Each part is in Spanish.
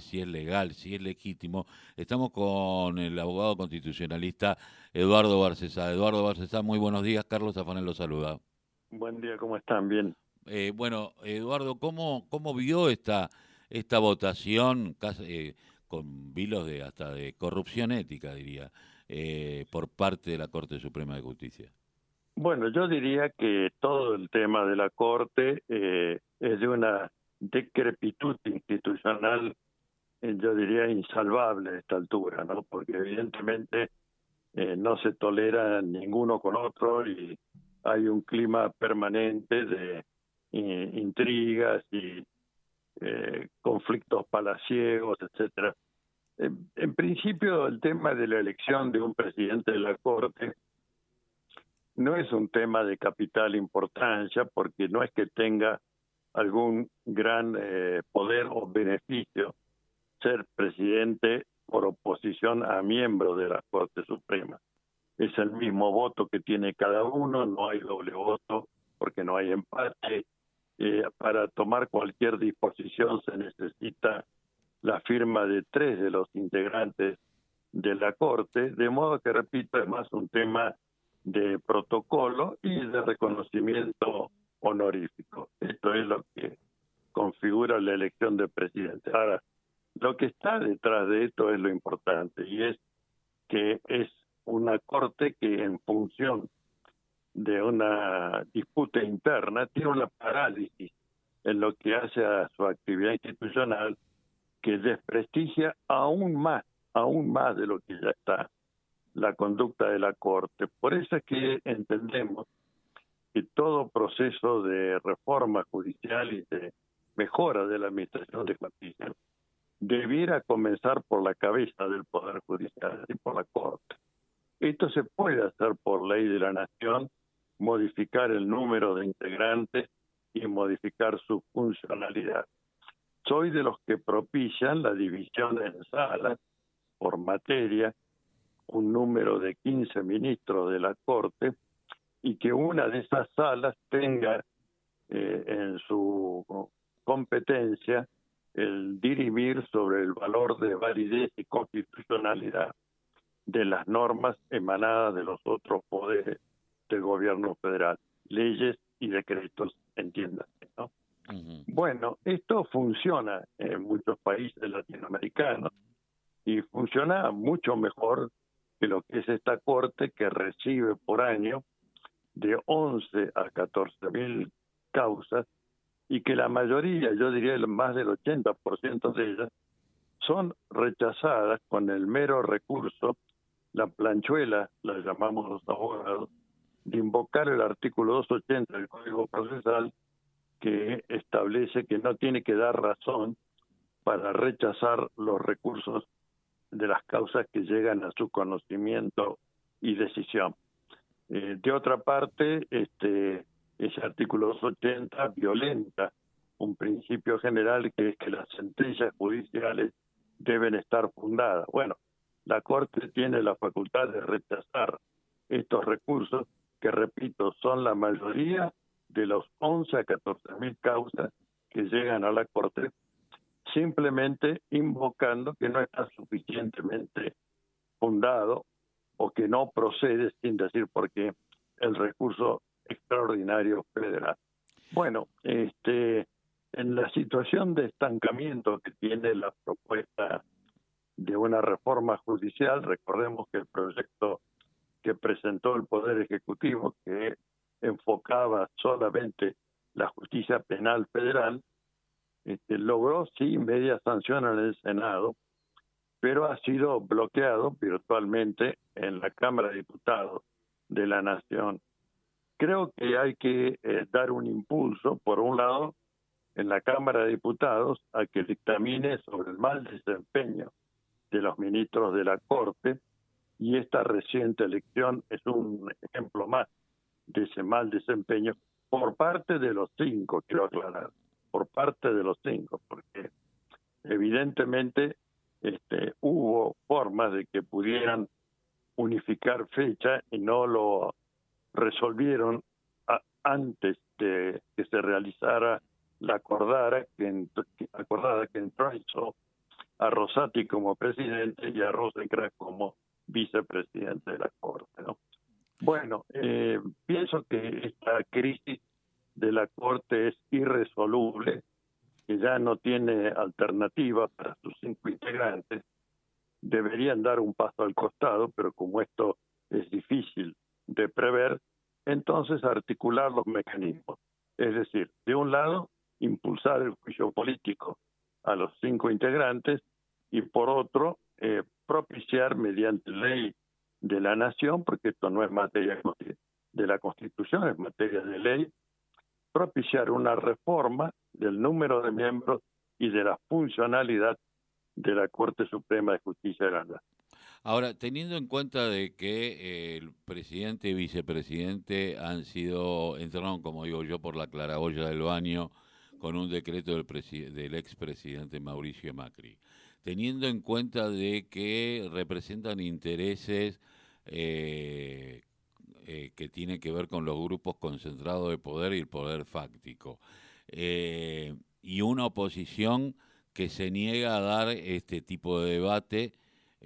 si es legal, si es legítimo. Estamos con el abogado constitucionalista Eduardo Barcesá. Eduardo Barcesá, muy buenos días. Carlos Afanel lo saluda. Buen día, ¿cómo están? Bien. Eh, bueno, Eduardo, ¿cómo, cómo vio esta, esta votación eh, con vilos de hasta de corrupción ética, diría, eh, por parte de la Corte Suprema de Justicia? Bueno, yo diría que todo el tema de la Corte es de una decrepitud institucional eh, yo diría, insalvable a esta altura, ¿no? Porque evidentemente eh, no se tolera ninguno con otro y hay un clima permanente de eh, intrigas y conflictos palaciegos, etcétera. en principio, el tema de la elección de un presidente de la Corte no es un tema de capital importancia porque no es que tenga algún gran poder o beneficio ser presidente por oposición a miembro de la Corte Suprema. Es el mismo voto que tiene cada uno, no hay doble voto porque no hay empate. Eh, para tomar cualquier disposición se necesita la firma de tres de los integrantes de la Corte, de modo que, repito, es más un tema de protocolo y de reconocimiento honorífico. Esto es lo que configura la elección del presidente. Ahora, lo que está detrás de esto es lo importante y es que es una corte que en función de una disputa interna tiene una parálisis en lo que hace a su actividad institucional que desprestigia aún más, aún más de lo que ya está la conducta de la Corte. Por eso es que entendemos que todo proceso de reforma judicial y de mejora de la administración de justicia debiera comenzar por la cabeza del Poder Judicial y por la Corte. Esto se puede hacer por ley de la Nación, modificar el número de integrantes y modificar su funcionalidad. Soy de los que propician la división en salas por materia, un número de 15 ministros de la Corte, y que una de esas salas tenga eh, en su competencia el dirimir sobre el valor de validez y constitucionalidad de las normas emanadas de los otros poderes del gobierno federal, leyes y decretos, entiéndase, ¿no? Bueno, esto funciona en muchos países latinoamericanos y funciona mucho mejor que lo que es esta corte que recibe por año de 11 a 14 mil causas y que la mayoría, yo diría más del 80% de ellas, son rechazadas con el mero recurso, la planchuela, la llamamos los abogados, de invocar el artículo 280 del Código Procesal que establece que no tiene que dar razón para rechazar los recursos de las causas que llegan a su conocimiento y decisión. Eh, de otra parte, este, ese artículo 280 violenta un principio general que es que las sentencias judiciales deben estar fundadas. Bueno, la Corte tiene la facultad de rechazar estos recursos, que repito, son la mayoría de los 11 a 14 mil causas que llegan a la Corte, simplemente invocando que no está suficientemente fundado o que no procede sin decir por qué el recurso extraordinario federal. Bueno, este, en la situación de estancamiento que tiene la propuesta de una reforma judicial, recordemos que el proyecto que presentó el Poder Ejecutivo, que enfocaba solamente la justicia penal federal, este, logró sí media sanción en el Senado, pero ha sido bloqueado virtualmente en la Cámara de Diputados de la Nación creo que hay que eh, dar un impulso, por un lado, en la Cámara de Diputados a que dictamine sobre el mal desempeño de los ministros de la Corte y esta reciente elección es un ejemplo más de ese mal desempeño por parte de los cinco, quiero aclarar, por parte de los cinco, porque evidentemente este, hubo formas de que pudieran unificar fecha y no lo resolvieron antes de que se realizara la acordada que, acordada que entró a Rosati como presidente y a Rosencrantz como vicepresidente de la Corte. ¿no? Bueno, eh, pienso que esta crisis de la Corte es irresoluble, que ya no tiene alternativa para sus cinco integrantes. Deberían dar un paso al costado, pero como esto es difícil de prever, entonces articular los mecanismos. Es decir, de un lado, impulsar el juicio político a los cinco integrantes y por otro, eh, propiciar mediante ley de la nación, porque esto no es materia de la Constitución, es materia de ley, propiciar una reforma del número de miembros y de la funcionalidad de la Corte Suprema de Justicia de la Nación. Ahora, teniendo en cuenta de que eh, el presidente y vicepresidente han sido, entraron, como digo yo, por la claraboya del baño con un decreto del, del expresidente Mauricio Macri, teniendo en cuenta de que representan intereses eh, eh, que tienen que ver con los grupos concentrados de poder y el poder fáctico, y una oposición que se niega a dar este tipo de debate,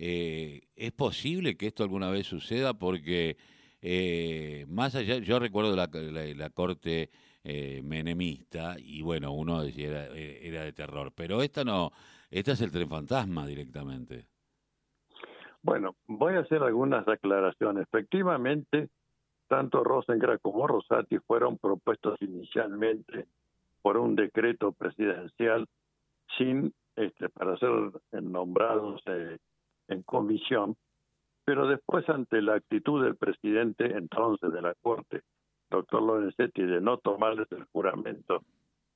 eh, ¿Es posible que esto alguna vez suceda? Porque eh, más allá, yo recuerdo la, corte eh, menemista y bueno, uno decía era, de terror, pero esta no, esta es el tren fantasma directamente. Bueno, voy a hacer algunas aclaraciones. Efectivamente, tanto Rosengra como Rosati fueron propuestos inicialmente por un decreto presidencial sin este, para ser nombrados eh, en comisión, pero después ante la actitud del presidente entonces de la Corte, doctor Lorenzetti, de no tomarles el juramento,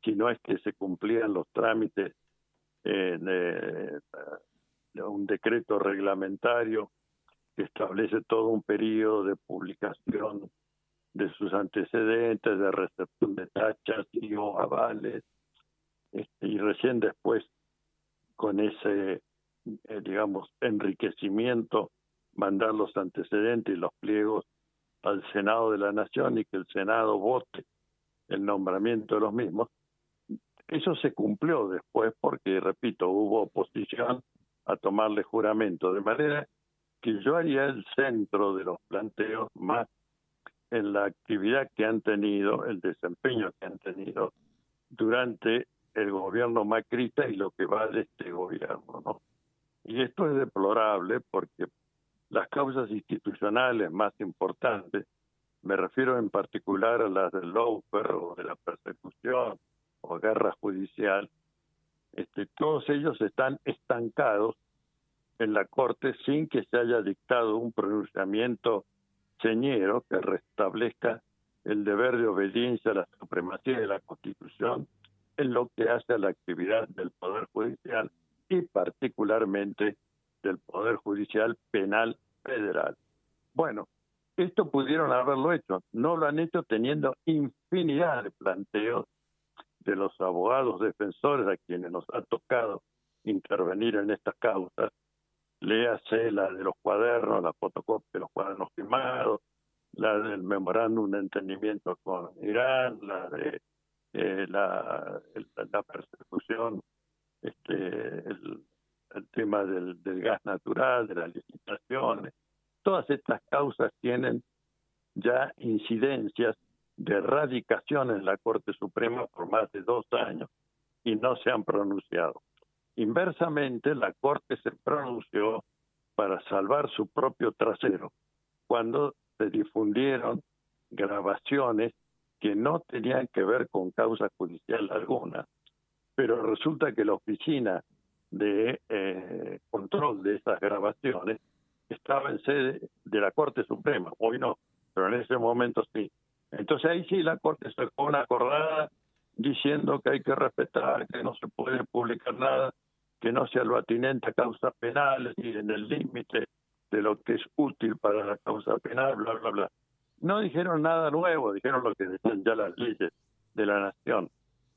si no es que se cumplían los trámites eh, de, un decreto reglamentario que establece todo un periodo de publicación de sus antecedentes, de recepción de tachas y o avales, este, y recién después con ese eh, digamos, enriquecimiento, mandar los antecedentes y los pliegos al Senado de la Nación y que el Senado vote el nombramiento de los mismos. Eso se cumplió después porque, repito, hubo oposición a tomarle juramento, de manera que yo haría el centro de los planteos más en la actividad que han tenido, el desempeño que han tenido durante el gobierno macrista y lo que va de este gobierno, ¿no? Y esto es deplorable porque las causas institucionales más importantes, me refiero en particular a las del lawfare o de la persecución o guerra judicial, este, todos ellos están estancados en la Corte sin que se haya dictado un pronunciamiento señero que restablezca el deber de obediencia a la supremacía de la Constitución en lo que hace a la actividad del Poder Judicial y particularmente del Poder Judicial Penal Federal. Bueno, esto pudieron haberlo hecho, no lo han hecho teniendo infinidad de planteos de los abogados defensores a quienes nos ha tocado intervenir en estas causas, léase la de los cuadernos, la fotocopia de los cuadernos firmados, la del memorándum de entendimiento con Irán, la de eh, la, la persecución este, el, tema del, gas natural, de las licitaciones. Todas estas causas tienen ya incidencias de erradicación en la Corte Suprema por más de dos años y no se han pronunciado. Inversamente, la Corte se pronunció para salvar su propio trasero cuando se difundieron grabaciones que no tenían que ver con causa judicial alguna pero resulta que la oficina de eh, control de esas grabaciones estaba en sede de la Corte Suprema, hoy no, pero en ese momento sí. Entonces ahí sí la Corte sacó una acordada diciendo que hay que respetar, que no se puede publicar nada que no sea lo atinente a causas penales y en el límite de lo que es útil para la causa penal, bla, bla, bla. No dijeron nada nuevo, dijeron lo que decían ya las leyes de la nación.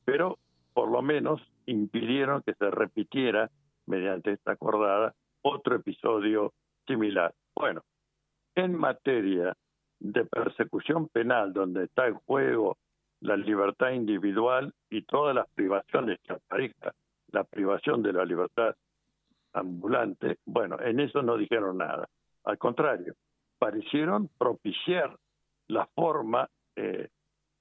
Pero por lo menos impidieron que se repitiera mediante esta acordada otro episodio similar. Bueno, en materia de persecución penal, donde está en juego la libertad individual y todas las privaciones que aparezca, la privación de la libertad ambulante, bueno, en eso no dijeron nada. Al contrario, parecieron propiciar la forma eh,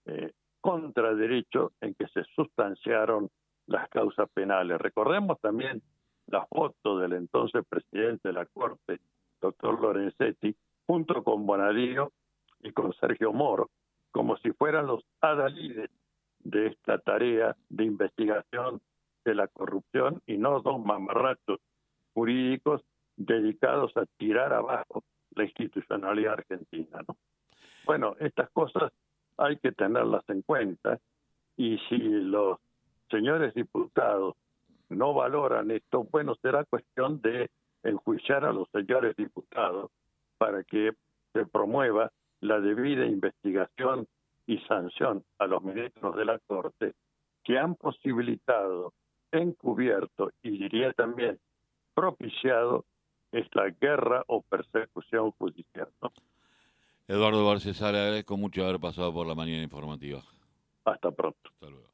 eh, contra derecho en que se sustanciaron las causas penales. Recordemos también la foto del entonces presidente de la Corte, doctor Lorenzetti, junto con Bonadío y con Sergio Moro, como si fueran los adalides de esta tarea de investigación de la corrupción y no dos mamarrachos jurídicos dedicados a tirar abajo la institucionalidad argentina. ¿no? Bueno, estas cosas hay que tenerlas en cuenta y si los señores diputados no valoran esto, bueno, será cuestión de enjuiciar a los señores diputados para que se promueva la debida investigación y sanción a los ministros de la Corte que han posibilitado, encubierto y diría también propiciado esta guerra o persecución judicial. Eduardo Barcesar, agradezco mucho haber pasado por la mañana informativa. Hasta pronto. Hasta luego.